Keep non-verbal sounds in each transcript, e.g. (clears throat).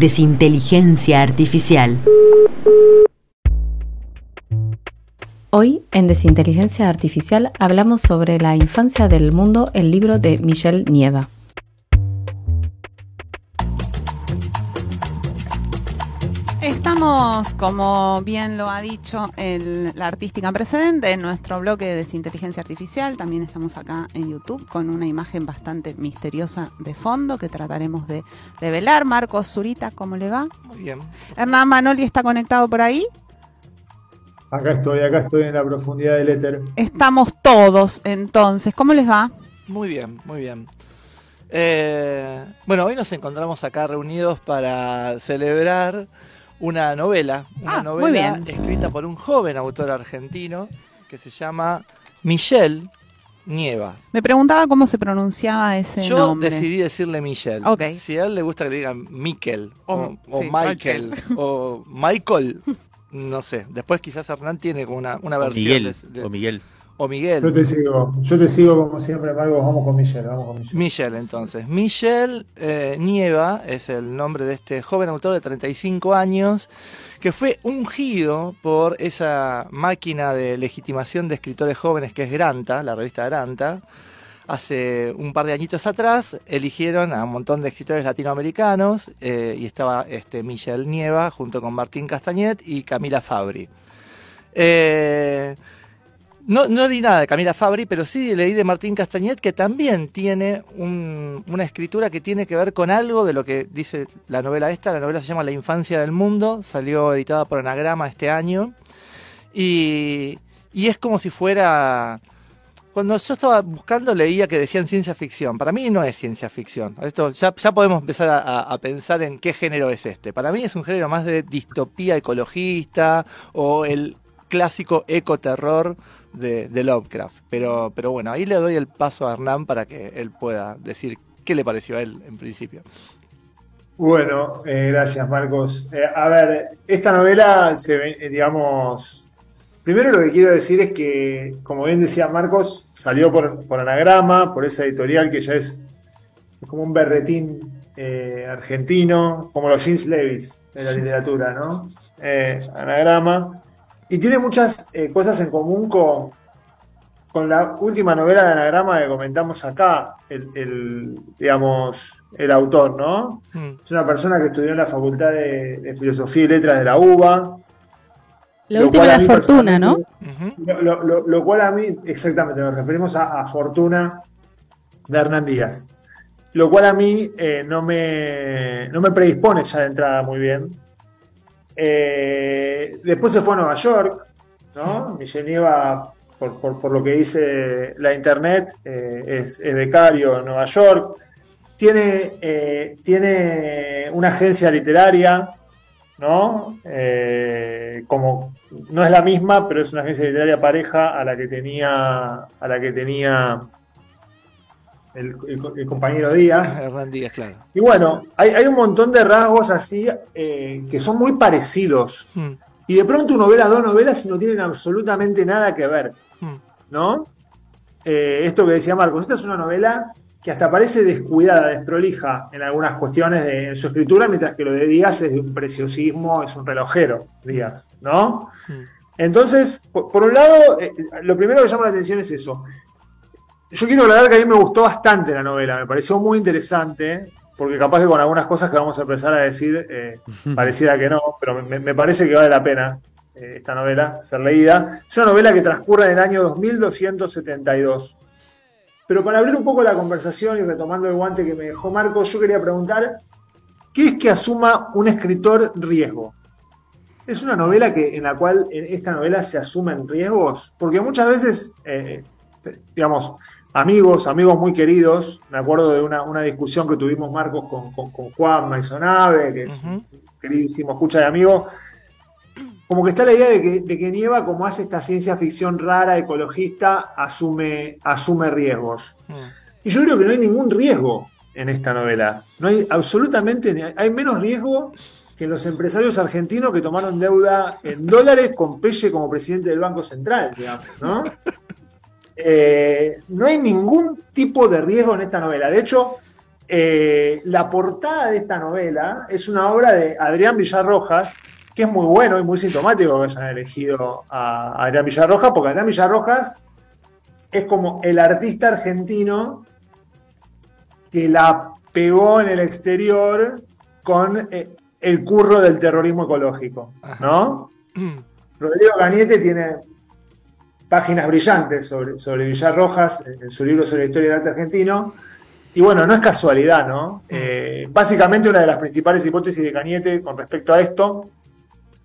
Desinteligencia Artificial. Hoy, en Desinteligencia Artificial, hablamos sobre la infancia del mundo, el libro de Michelle Nieva. Estamos, como bien lo ha dicho el- la artística precedente, en nuestro bloque de Desinteligencia Artificial. También estamos acá en YouTube con una imagen bastante misteriosa de fondo que trataremos de, de velar. Marcos Zurita, ¿cómo le va? Muy bien. Hernán Manoli está conectado por ahí. Acá estoy, acá estoy en la profundidad del éter. Estamos todos, entonces. ¿Cómo les va? Muy bien, muy bien. Eh, bueno, hoy nos encontramos acá reunidos para celebrar una novela, una Ah, muy novela bien. escrita por un joven autor argentino que se llama Michelle Nieva. Me preguntaba cómo se pronunciaba ese Yo nombre. decidí decirle Michelle. Si a él le gusta que le digan Miquel o, O- o sí, Michael Michael. o Michael, no sé. Después quizás Hernán tiene como una, una O versión Miguel, de- de- o Miguel. O Miguel. Yo te sigo, yo te sigo como siempre, Marcos. Vamos con Michelle, vamos con Michelle. Michelle, entonces. Michelle eh, Nieva es el nombre de este joven autor de 35 años que fue ungido por esa máquina de legitimación de escritores jóvenes que es Granta, la revista Granta. Hace un par de añitos atrás eligieron a un montón de escritores latinoamericanos eh, y estaba este, Michelle Nieva junto con Martín Castañet y Camila Fabri. Eh, no, no leí nada de Camila Fabri, pero sí leí de Martín Castañet, que también tiene un- una escritura que tiene que ver con algo de lo que dice la novela esta. La novela se llama La infancia del mundo, salió editada por Anagrama este año. Y, y es como si fuera... Cuando yo estaba buscando leía que decían ciencia ficción. Para mí no es ciencia ficción. Esto ya, podemos empezar a- a pensar en qué género es este. Para mí es un género más de distopía ecologista o el clásico ecoterror de, de Lovecraft. Pero, pero bueno, ahí le doy el paso a Hernán para que él pueda decir qué le pareció a él en principio. Bueno, eh, gracias, Marcos. Eh, a ver, esta novela se eh, digamos. Primero lo que quiero decir es que, como bien decía Marcos, salió por, por anagrama, por esa editorial que ya es, como un berretín eh, argentino, como los jeans Levis de la literatura, ¿no? Anagrama. Y tiene muchas eh, cosas en común con, con la última novela de anagrama que comentamos acá, el, el, digamos, el autor, ¿no? Mm. Es una persona que estudió en la Facultad de, de Filosofía y Letras de la UBA. La Lo última a la fortuna, ¿no? Lo, lo- lo- lo cual a mí, exactamente, nos referimos a, a Fortuna de Hernán Díaz. Lo cual a mí eh, no, me, no me predispone ya de entrada muy bien. Eh, después se fue a Nueva York, ¿no? Michelle Nieva, por, por- lo que dice la internet, eh, es, becario en Nueva York. Tiene, eh, tiene una agencia literaria, ¿no? Como no es la misma, pero es una agencia literaria pareja a la que tenía a la que tenía el, el- el compañero Díaz. (laughs) Hernán Díaz, claro. Y bueno, hay, hay un montón de rasgos así eh, que son muy parecidos. Mm, Y de pronto uno ve las dos novelas y no tienen absolutamente nada que ver, mm. ¿no? Eh, esto que decía Marcos, esta es una novela que hasta parece descuidada, desprolija en algunas cuestiones de en su escritura, mientras que lo de Díaz es de un preciosismo, es un relojero, Díaz, ¿no? Mm. Entonces, por, por un lado, eh, lo primero que llama la atención es eso. Yo quiero aclarar que a mí me gustó bastante la novela, me pareció muy interesante, porque capaz que con algunas cosas que vamos a empezar a decir, eh, (laughs) pareciera que no, pero me, me parece que vale la pena eh, esta novela ser leída. Es una novela que transcurre en el año 2272. Pero para abrir un poco la conversación y retomando el guante que me dejó Marco, yo quería preguntar, ¿qué es que asuma un escritor riesgo? ¿Es una novela que, en la cual en esta novela se asumen riesgos? Porque muchas veces, eh, digamos, amigos, amigos muy queridos. Me acuerdo de una, una discusión que tuvimos, Marcos, con, con, con Juan Maisonave, que es un queridísimo escucha de amigo. Como que está la idea de que, de que Nieva, como hace esta ciencia ficción rara, ecologista, asume, asume riesgos. Mm. Y yo creo que no hay ningún riesgo en esta novela. No hay absolutamente, hay menos riesgo que los empresarios argentinos que tomaron deuda en dólares con Pelle como presidente del Banco Central, digamos, ¿no? Eh, no hay ningún tipo de riesgo en esta novela. De hecho, eh, la portada de esta novela es una obra de Adrián Villarrojas, que es muy bueno y muy sintomático que hayan elegido a Adrián Villarrojas, porque Adrián Villarrojas es como el artista argentino que la pegó en el exterior con eh, el curro del terrorismo ecológico, ¿no? (clears throat) Rodrigo Cañete tiene páginas brillantes sobre, Villarrojas en, en su libro sobre la historia del arte argentino. Y bueno, no es casualidad, ¿no? Eh, básicamente una de las principales hipótesis de Cañete con respecto a esto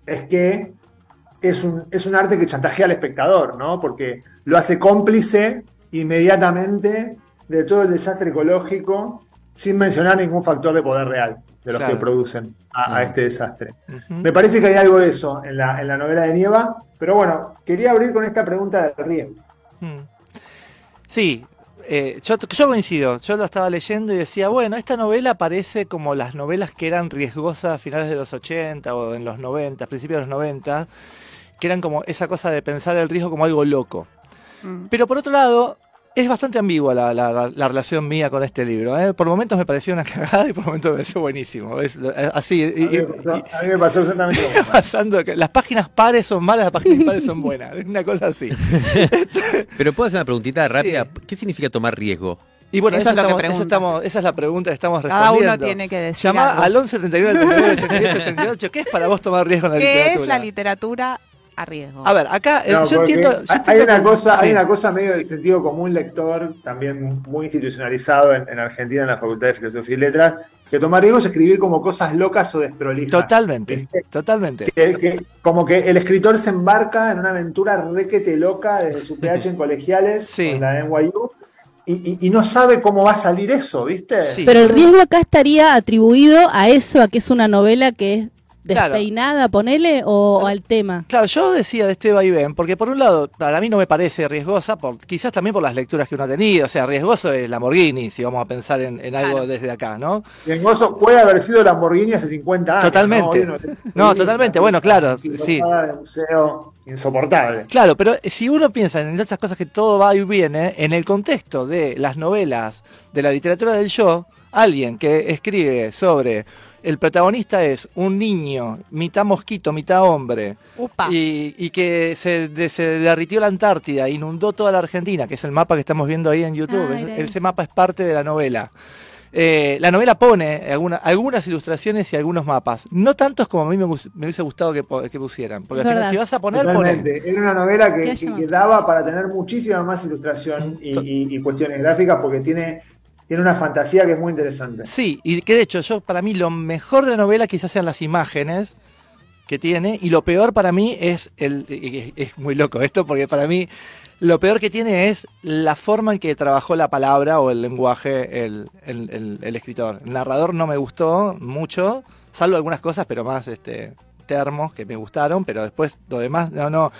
es que es un, es un arte que chantajea al espectador, ¿no? Porque lo hace cómplice inmediatamente de todo el desastre ecológico sin mencionar ningún factor de poder real de los Claro. que producen a, a este desastre. Me parece que hay algo de eso en la, en la novela de Nieva, pero bueno, quería abrir con esta pregunta del riesgo. Mm. Sí, eh, yo, yo coincido. Yo lo estaba leyendo y decía, bueno, esta novela parece como las novelas que eran riesgosas a finales de los 80 o en los 90, principios de los 90, que eran como esa cosa de pensar el riesgo como algo loco. Mm. Pero por otro lado, es bastante ambigua la, la- la relación mía con este libro. ¿eh? Por momentos me pareció una cagada y por momentos me pareció buenísimo. Es, eh, así, y- A mí, pasó, y- a mí me pasó exactamente lo (laughs) mismo. pasando que las páginas pares son malas, las páginas impares son buenas. Es (laughs) una cosa así. (laughs) Pero puedo hacer una preguntita rápida. Sí. ¿Qué significa tomar riesgo? Y bueno, Eso eso es estamos- eso pregunta. estamos- esa es la pregunta que estamos Cada respondiendo. uno tiene que decir Llama algo. al 11 39 39 88 38. ¿Qué es para vos tomar riesgo en la ¿Qué literatura? es la literatura a riesgo? A ver, acá eh, No, yo entiendo. yo hay- una que- cosa, hay una cosa medio del sentido común lector, también muy institucionalizado en, en Argentina, en la Facultad de Filosofía y Letras, que tomar riesgo es escribir como cosas locas o desprolijas. Totalmente, ¿Viste? totalmente. Que, que- como que el escritor se embarca en una aventura requete loca desde su PH en (laughs) colegiales, Sí. con la NYU, y, y- y no sabe cómo va a salir eso, ¿viste? Sí. Pero el riesgo acá estaría atribuido a eso, a que es una novela que es Claro. despeinada, ponele, o, o al tema. Claro, yo decía de este vaivén, porque por un lado, para mí no me parece riesgosa, por, quizás también por las lecturas que uno ha tenido. O sea, riesgoso es Lamborghini, si vamos a pensar en, en algo Claro. desde acá, ¿no? Riesgoso puede haber sido Lamborghini hace 50 años. Totalmente. ¿no? Totalmente, bueno, claro, sí. museo insoportable. Claro, pero si uno piensa en estas cosas que todo va y viene, en el contexto de las novelas de la literatura del yo, alguien que escribe sobre el protagonista es un niño, mitad mosquito, mitad hombre, Upa. y, y que se, de- se derritió la Antártida, inundó toda la Argentina, que es el mapa que estamos viendo ahí en YouTube. Ah, Es- ese. mapa es parte de la novela. Eh, la novela pone alguna- algunas ilustraciones y algunos mapas. No tantos como a mí me, me hubiese gustado que, pusieran. Porque Es al final, si vas a poner. Totalmente. Era una novela que, daba para tener muchísima más ilustración y, y- y cuestiones gráficas porque tiene, tiene una fantasía que es muy interesante. Sí, y que de hecho, yo para mí lo mejor de la novela quizás sean las imágenes que tiene, y lo peor para mí es el. es muy loco esto, porque para mí lo peor que tiene es la forma en que trabajó la palabra o el lenguaje el, el- el- el escritor. El narrador no me gustó mucho, salvo algunas cosas, pero más este termos que me gustaron, pero después lo demás, no, no.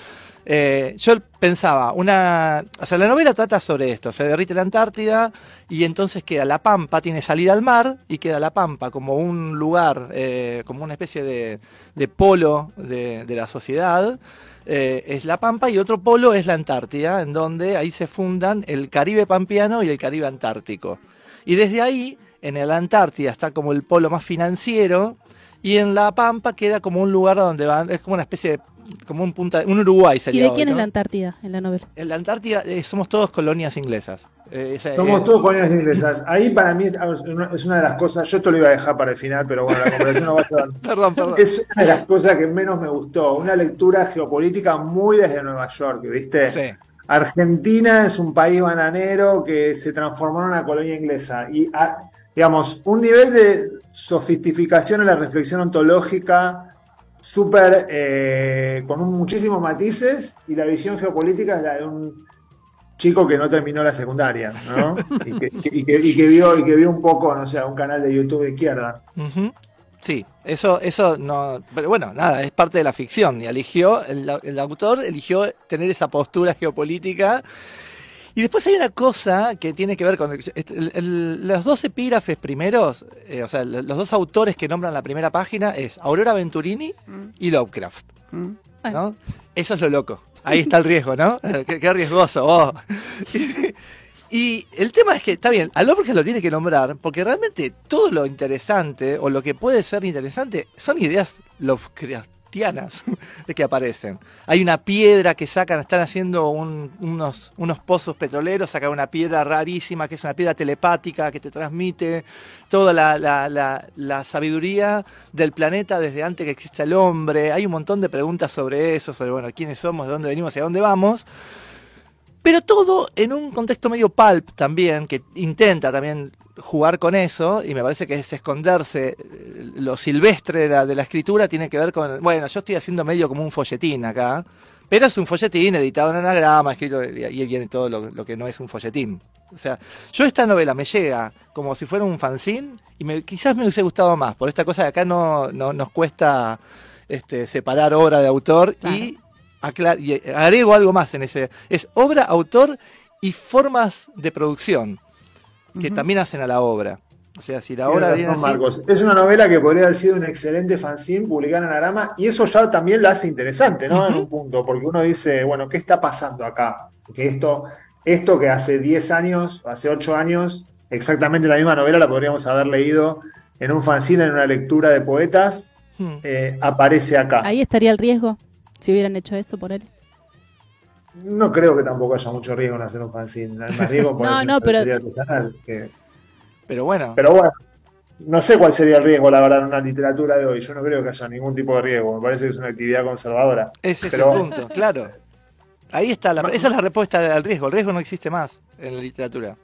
Eh, yo pensaba, una. O sea, la novela trata sobre esto: se derrite la Antártida y entonces queda la Pampa, tiene salida al mar y queda la Pampa como un lugar, eh, como una especie de, polo de, de la sociedad. Eh, es la Pampa y otro polo es la Antártida, en donde ahí se fundan el Caribe Pampeano y el Caribe Antártico. Y desde ahí, en la Antártida está como el polo más financiero y en la Pampa queda como un lugar donde van, es como una especie de, como un punta, un Uruguay ¿Y sería. de hoy, quién es la Antártida en la novela? En la Antártida eh, somos todos colonias inglesas. Eh, esa- Somos eh, todos colonias inglesas. Ahí para mí es una de las cosas, yo esto lo iba a dejar para el final, pero bueno, la conversación no va a ser. (laughs) Perdón, perdón. Es una de las cosas que menos me gustó. Una lectura geopolítica muy desde Nueva York, ¿viste? Sí. Argentina es un país bananero que se transformó en una colonia inglesa. Y, ah, digamos, un nivel de sofisticación en la reflexión ontológica súper, eh, con un, muchísimos matices, y la visión geopolítica es la de un chico que no terminó la secundaria, ¿no? (laughs) y, que, y que- y que vio, y que vio un poco, no sé, un canal de YouTube de izquierda. Sí, eso, eso no. Pero bueno, nada, es parte de la ficción. Y eligió, el, el autor eligió tener esa postura geopolítica. Y después hay una cosa que tiene que ver con el- el- el- los dos epígrafes primeros, eh, o sea, los dos autores que nombran la primera página es Aurora Venturini Mm, y Lovecraft. mm. ¿no? Eso es lo loco. Ahí está el riesgo, ¿no? (laughs) Qué, qué riesgoso. Y el tema es que, está bien, a Lovecraft lo tiene que nombrar, porque realmente todo lo interesante, o lo que puede ser interesante, son ideas Lovecraftianas de (laughs) que aparecen. Hay una piedra que sacan, están haciendo un- unos, unos pozos petroleros, sacan una piedra rarísima, que es una piedra telepática que te transmite toda la, la- la- la sabiduría del planeta desde antes que exista el hombre. Hay un montón de preguntas sobre eso, sobre bueno, quiénes somos, de dónde venimos y a dónde vamos. Pero todo en un contexto medio pulp también, que intenta también jugar con eso, y me parece que es esconderse lo silvestre de la, de la escritura, tiene que ver con, bueno, yo estoy haciendo medio como un folletín acá, pero es un folletín editado en anagrama, escrito, y ahí viene todo lo, lo que no es un folletín. O sea, yo esta novela me llega como si fuera un fanzine, y me- quizás me hubiese gustado más, por esta cosa de acá no, no nos cuesta este, separar obra de autor y, y agrego algo más en ese. Es obra, autor y formas de producción que también hacen a la obra. O sea, si la obra viene así. Marcos. Es una novela que podría haber sido un excelente fanzine publicada en Anagrama y eso ya también la hace interesante, ¿no? En un punto, porque uno dice, bueno, ¿qué está pasando acá? Que esto, esto que hace 10 años, hace 8 años, exactamente la misma novela la podríamos haber leído en un fanzine, en una lectura de poetas, Hmm. eh, aparece acá. Ahí estaría el riesgo si hubieran hecho eso por él. No creo que tampoco haya mucho riesgo en hacer un fanzine. Hay más riesgo en No, no, una pero- artesanal que- Pero bueno, Pero bueno, no sé cuál sería el riesgo, la verdad, en una literatura de hoy. Yo no creo que haya ningún tipo de riesgo. Me parece que es una actividad conservadora. ese es pero- el punto, claro. Ahí está, la, esa es la respuesta al riesgo. El riesgo no existe más en la literatura.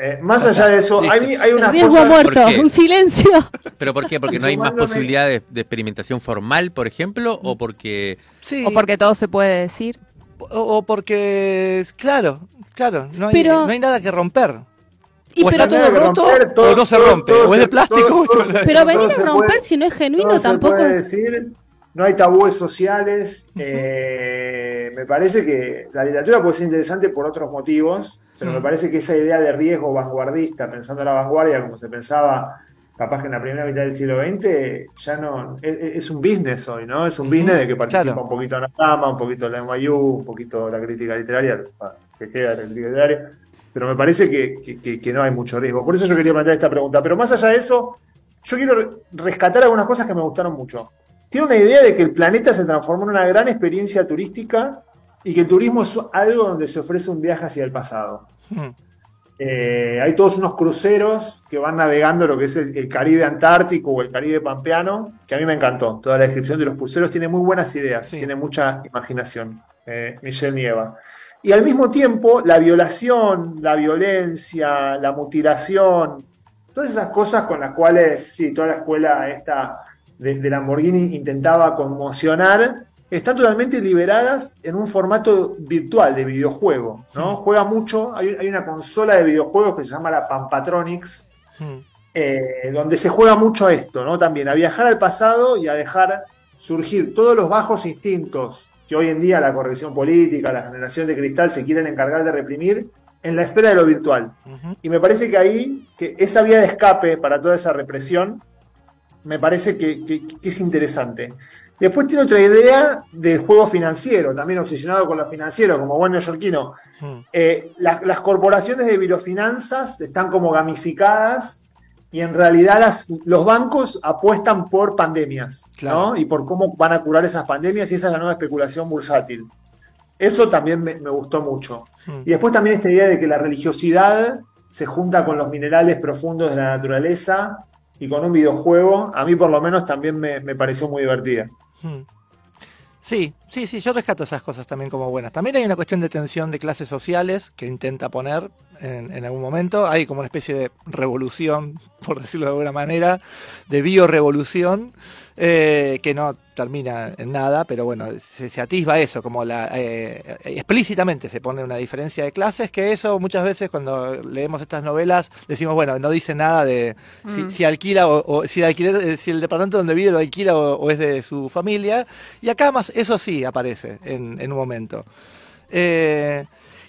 Eh, más allá de eso, hay, hay riesgo muerto, ¿Por un silencio. ¿Pero por qué? ¿Porque no hay más Sumándome- posibilidad de, de experimentación formal, por ejemplo? ¿O porque Sí, O porque todo se puede decir. O, porque, claro, claro, no hay, Pero- no hay nada que romper. Y o pero, está todo roto romper, todo- o no se todo- rompe. todo o es de plástico pero venir a romper puede- si no es genuino todo se tampoco. puede decir, no hay tabúes sociales. eh, me parece que la literatura puede ser interesante por otros motivos, pero me parece que esa idea de riesgo vanguardista, pensando en la vanguardia como se pensaba capaz que en la primera mitad del siglo XX, ya no es, es un business hoy, ¿no? Es un business de que participa claro. un poquito Anatama, un poquito la NYU, un poquito la crítica literaria, que queda la crítica literaria, pero me parece que, que- que- que no hay mucho riesgo. Por eso yo quería plantear esta pregunta. Pero más allá de eso, yo quiero re- rescatar algunas cosas que me gustaron mucho. Tiene una idea de que el planeta se transformó en una gran experiencia turística y que el turismo es algo donde se ofrece un viaje hacia el pasado. Hmm. Eh, hay todos unos cruceros que van navegando lo que es el, el Caribe Antártico o el Caribe Pampeano, que a mí me encantó. Toda la descripción de los cruceros tiene muy buenas ideas, Sí. tiene mucha imaginación. Eh, Michelle Nieva. Y al mismo tiempo, la violación, la violencia, la mutilación, todas esas cosas con las cuales, sí, toda la escuela esta de, de Lamborghini intentaba conmocionar, están totalmente liberadas en un formato virtual de videojuego, ¿no? Juega mucho, hay, hay una consola de videojuegos que se llama la Pampatronics, Hmm. eh, donde se juega mucho a esto, ¿no? También a viajar al pasado y a dejar surgir todos los bajos instintos que hoy en día la corrección política, la generación de cristal se quieren encargar de reprimir en la esfera de lo virtual. Y me parece que ahí, que esa vía de escape para toda esa represión, me parece que, que- que es interesante. Después tiene otra idea del juego financiero, también obsesionado con lo financiero, como buen neoyorquino. Hmm. Eh, las, las corporaciones de virofinanzas están como gamificadas y en realidad las- los bancos apuestan por pandemias, Claro. ¿no? Y por cómo van a curar esas pandemias y esa es la nueva especulación bursátil. Eso también me, me gustó mucho. Hmm. Y después también esta idea de que la religiosidad se junta con los minerales profundos de la naturaleza y con un videojuego, a mí por lo menos también me, me pareció muy divertida. Hmm. Sí, Sí, sí, yo rescato esas cosas también como buenas. También hay una cuestión de tensión de clases sociales que intenta poner en, en algún momento. Hay como una especie de revolución, (laughs) por decirlo de alguna manera, de biorevolución, eh, que no termina en nada, pero bueno, se, se atisba eso, como la eh, explícitamente se pone una diferencia de clases, que eso muchas veces cuando leemos estas novelas decimos, bueno, no dice nada de si, Mm. si alquila o, o si, el alquiler, eh, si el departamento donde vive lo alquila o, o es de su familia. Y acá más eso sí aparece en, en un momento. Eh,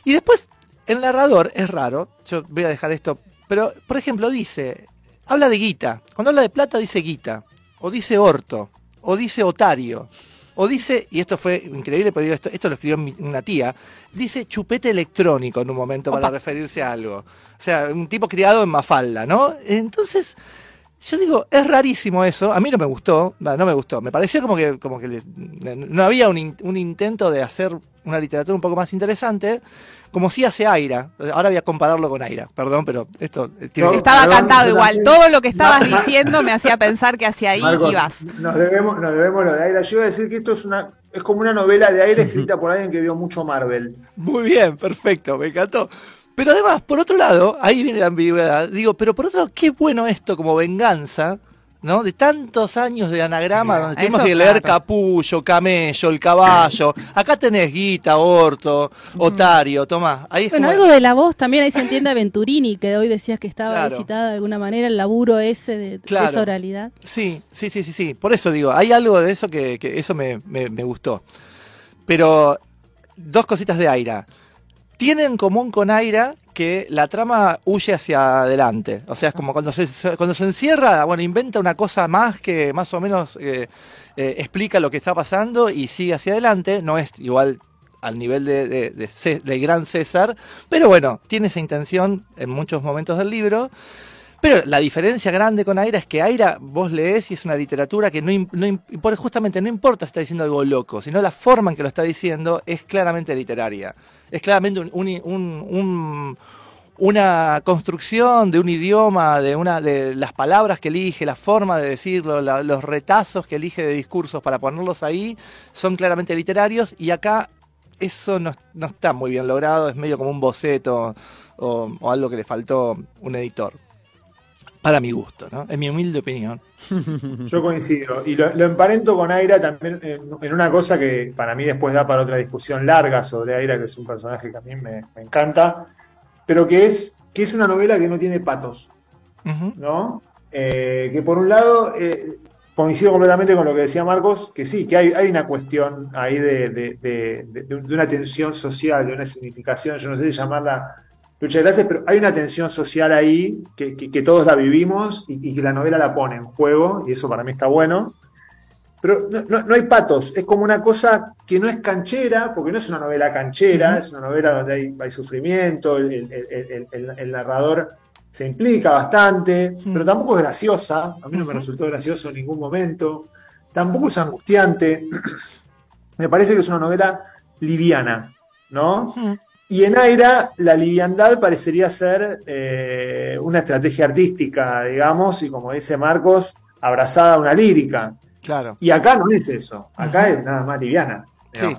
y después, el narrador es raro, yo voy a dejar esto, pero por ejemplo dice, habla de guita, cuando habla de plata dice guita, o dice orto, o dice otario, o dice, y esto fue increíble, pero digo, esto, esto lo escribió mi- una tía, dice chupete electrónico en un momento para referirse a algo. O sea, un tipo criado en Mafalda, ¿no? Entonces, yo digo, es rarísimo eso, a mí no me gustó, no me gustó, me pareció como que, como que le- no había un, in- un intento de hacer una literatura un poco más interesante, como si hace Aira. Ahora voy a compararlo con Aira, perdón, pero esto tiene No, que- Estaba Perdón, cantado igual. Todo lo que estabas diciendo me hacía (laughs) pensar que hacia ahí Marcos, ibas. Nos debemos, nos debemos lo de Aira. Yo iba a decir que esto es una es como una novela de aire (laughs) escrita por alguien que vio mucho Marvel. Muy bien, perfecto, me encantó. Pero además, por otro lado, ahí viene la ambigüedad. Digo, pero por otro lado, qué bueno esto como venganza, ¿no? De tantos años de anagrama Mira, donde tenemos que leer claro. capullo, camello, el caballo. Acá tenés guita, orto, otario, tomá. Ahí es Bueno, como- algo de la voz también ahí se entiende a Venturini, que hoy decías que estaba Claro. citada de alguna manera, el laburo ese de, de Claro. esa oralidad. Sí, sí, sí, sí, sí. Por eso digo, hay algo de eso que, que eso me, me- me gustó. Pero dos cositas de Aira. Tiene en común con Aira que la trama huye hacia adelante. O sea, es como cuando se, cuando se encierra, bueno, inventa una cosa más que más o menos eh, eh, explica lo que está pasando y sigue hacia adelante. No es igual al nivel de, de, de gran César, pero bueno, tiene esa intención en muchos momentos del libro. Pero la diferencia grande con Aira es que Aira vos lees y es una literatura que no, no justamente no importa si está diciendo algo loco, sino la forma en que lo está diciendo es claramente literaria. Es claramente un- un- un- un- una construcción de un idioma, de, una, de las palabras que elige, la forma de decirlo, los retazos que elige de discursos para ponerlos ahí, son claramente literarios y acá eso no, está muy bien logrado, es medio como un boceto o algo que le faltó un editor. Para mi gusto, ¿no? En mi humilde opinión. Yo coincido. Y lo, lo emparento con Aira también en, en una cosa que para mí después da para otra discusión larga sobre Aira, que es un personaje que a mí me, me encanta, pero que es, que es una novela que no tiene patos. ¿no? Eh, que por un lado, eh, coincido completamente con lo que decía Marcos, que sí, que hay, hay una cuestión ahí de, de- de- de- de una tensión social, de una significación, yo no sé si llamarla lucha de clases, pero hay una tensión social ahí que, que- que todos la vivimos y, y que la novela la pone en juego, y eso para mí está bueno. Pero no, no- no hay patos, es como una cosa que no es canchera, porque no es una novela canchera, es una novela donde hay, hay sufrimiento, el, el- el- el- el narrador se implica bastante, pero tampoco es graciosa, a mí no me resultó gracioso en ningún momento, tampoco es angustiante, (clears throat) me parece que es una novela liviana, ¿no? Y en Aira la liviandad parecería ser eh, una estrategia artística, digamos, y como dice Marcos, abrazada a una lírica. Claro. Y acá no es eso, acá es nada más liviana. Sí.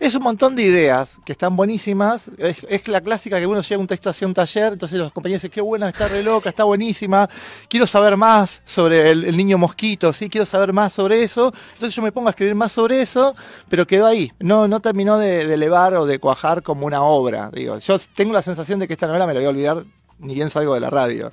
Es un montón de ideas que están buenísimas. Es, la clásica que uno llega un texto hacia un taller, entonces los compañeros dicen, qué buena, está re loca, está buenísima. Quiero saber más sobre el, el niño mosquito, sí, quiero saber más sobre eso. Entonces yo me pongo a escribir más sobre eso, pero quedó ahí. No, no terminó de, de elevar o de cuajar como una obra. Digo, yo tengo la sensación de que esta novela me la voy a olvidar ni bien salgo de la radio.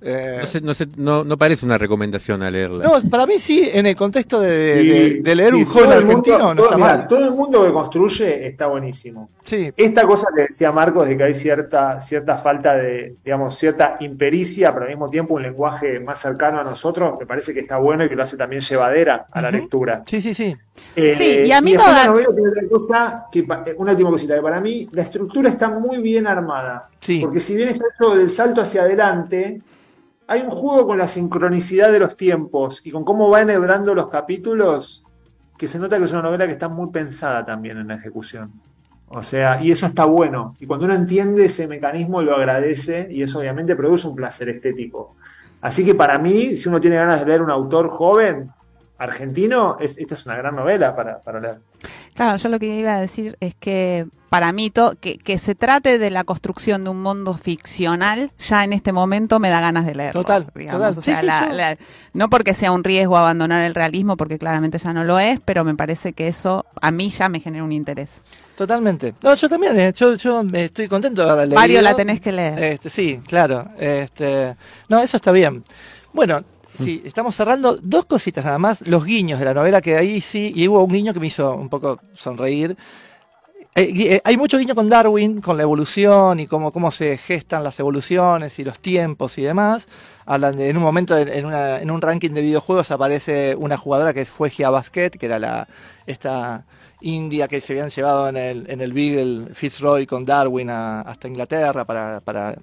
Eh, No, sé- no, sé- no- no parece una recomendación a leerla. no, para mí sí, en el contexto de, de- Y- de leer un joven todo el mundo- argentino, no todo, está mirá, mal. todo el mundo que construye está buenísimo. Sí, Esta cosa que decía Marcos de que hay cierta, cierta falta de, digamos, cierta impericia, pero al mismo tiempo un lenguaje más cercano a nosotros, me parece que está bueno y que lo hace también llevadera a la lectura. sí, sí, sí. Eh, Sí, y a mí después toda- la novela tiene otra cosa, que, pa- eh, una última cosita, que para mí la estructura está muy bien armada. Sí. Porque si bien está hecho del salto hacia adelante, hay un juego con la sincronicidad de los tiempos y con cómo va enhebrando los capítulos, que se nota que es una novela que está muy pensada también en la ejecución. O sea, y eso está bueno. Y cuando uno entiende ese mecanismo, lo agradece y eso obviamente produce un placer estético. Así que para mí, si uno tiene ganas de leer un autor joven, argentino, es, esta es una gran novela para, para leer. Claro, yo lo que iba a decir es que para mí to- que, que se trate de la construcción de un mundo ficcional, ya en este momento me da ganas de leerlo. Total, digamos. total. O sea, sí, la- no porque sea un riesgo abandonar el realismo, porque claramente ya no lo es, pero me parece que eso a mí ya me genera un interés. Totalmente. No, yo también, eh, yo, yo eh, estoy contento de haberla leído. Mario, la tenés que leer. Este, sí, claro. Este, no, eso está bien. Bueno, sí, estamos cerrando dos cositas nada más. Los guiños de la novela, que ahí sí, y hubo un guiño que me hizo un poco sonreír. Eh, eh, hay mucho guiño con Darwin, con la evolución y cómo, cómo se gestan las evoluciones y los tiempos y demás. Hablan de- en un momento, en, un ranking de videojuegos, aparece una jugadora que fue Gia Basket, que era la esta india que se habían llevado en el, en el Beagle Fitzroy con Darwin hasta Inglaterra para, para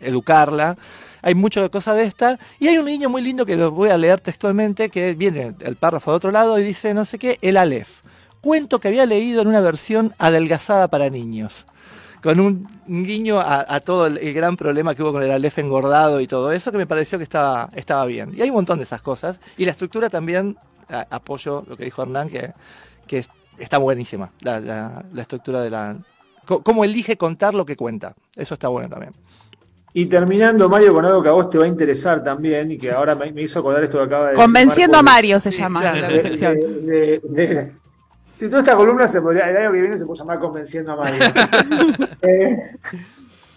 educarla. Hay mucho de cosas de esta. Y hay un niño muy lindo que lo voy a leer textualmente, que viene el párrafo de otro lado y dice, no sé qué, el Aleph. Cuento que había leído en una versión adelgazada para niños. Con un guiño a, a todo el, el gran problema que hubo con el Aleph engordado y todo eso, que me pareció que estaba, estaba bien. Y hay un montón de esas cosas. Y la estructura también, a- apoyo lo que dijo Hernán, que, que es- está buenísima. La, la- la estructura de la... co- Cómo elige contar lo que cuenta. Eso está bueno también. Y terminando, Mario, con algo que a vos te va a interesar también y que ahora me, me hizo acordar esto que acaba de decir Convenciendo a Marco, Mario se Sí, llama claro. la de- de- si toda esta columna se podría, el año que viene se puede llamar Convenciendo a Mario. (laughs) Eh,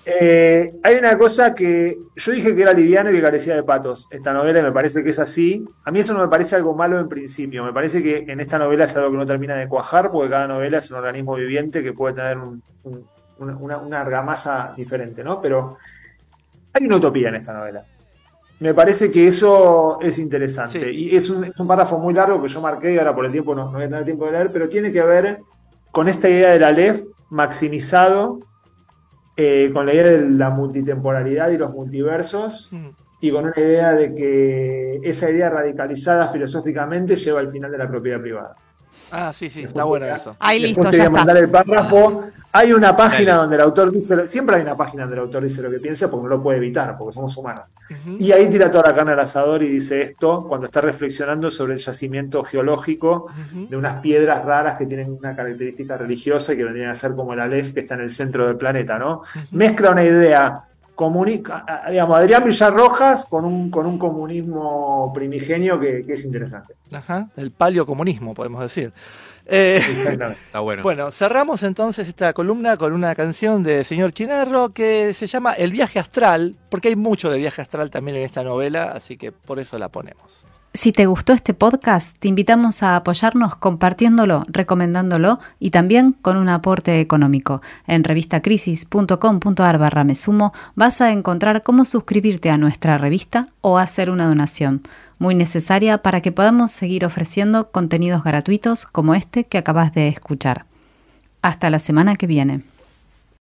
eh, hay una cosa que yo dije que era liviano y que carecía de patos. Esta novela y me parece que es así. A mí eso no me parece algo malo en principio. Me parece que en esta novela es algo que no termina de cuajar porque cada novela es un organismo viviente que puede tener un- un- una, una- una argamasa diferente, ¿no? Pero hay una utopía en esta novela. Me parece que eso es interesante. Sí. Y es un, es un párrafo muy largo que yo marqué y ahora por el tiempo no, no voy a tener tiempo de leer, pero tiene que ver con esta idea del Aleph maximizado, eh, con la idea de la multitemporalidad y los multiversos, Mm. y con una idea de que esa idea radicalizada filosóficamente lleva al final de la propiedad privada. Ah, sí, sí, está bueno eso. Ahí listo, te ya voy a está. mandar el párrafo. Hay una página Dale. donde el autor dice, lo- siempre hay una página donde el autor dice lo que piensa porque no lo puede evitar, porque somos humanos. Ujú. Y ahí tira toda la carne al asador y dice esto cuando está reflexionando sobre el yacimiento geológico Ujú. de unas piedras raras que tienen una característica religiosa y que vendrían a ser como el Aleph que está en el centro del planeta, ¿no? Mezcla una idea comunica, a- digamos, Adrián Villarrojas con un, con un comunismo primigenio que, que es interesante. Ajá, el paleocomunismo, podemos decir. Eh, Exactamente. (laughs) Está bueno. bueno, cerramos entonces esta columna con una canción de señor Chinarro que se llama El viaje astral, porque hay mucho de viaje astral también en esta novela, así que por eso la ponemos. Si te gustó este podcast, te invitamos a apoyarnos compartiéndolo, recomendándolo y también con un aporte económico. En revistacrisis.com.ar barra me sumo vas a encontrar cómo suscribirte a nuestra revista o hacer una donación, muy necesaria para que podamos seguir ofreciendo contenidos gratuitos como este que acabas de escuchar. Hasta la semana que viene.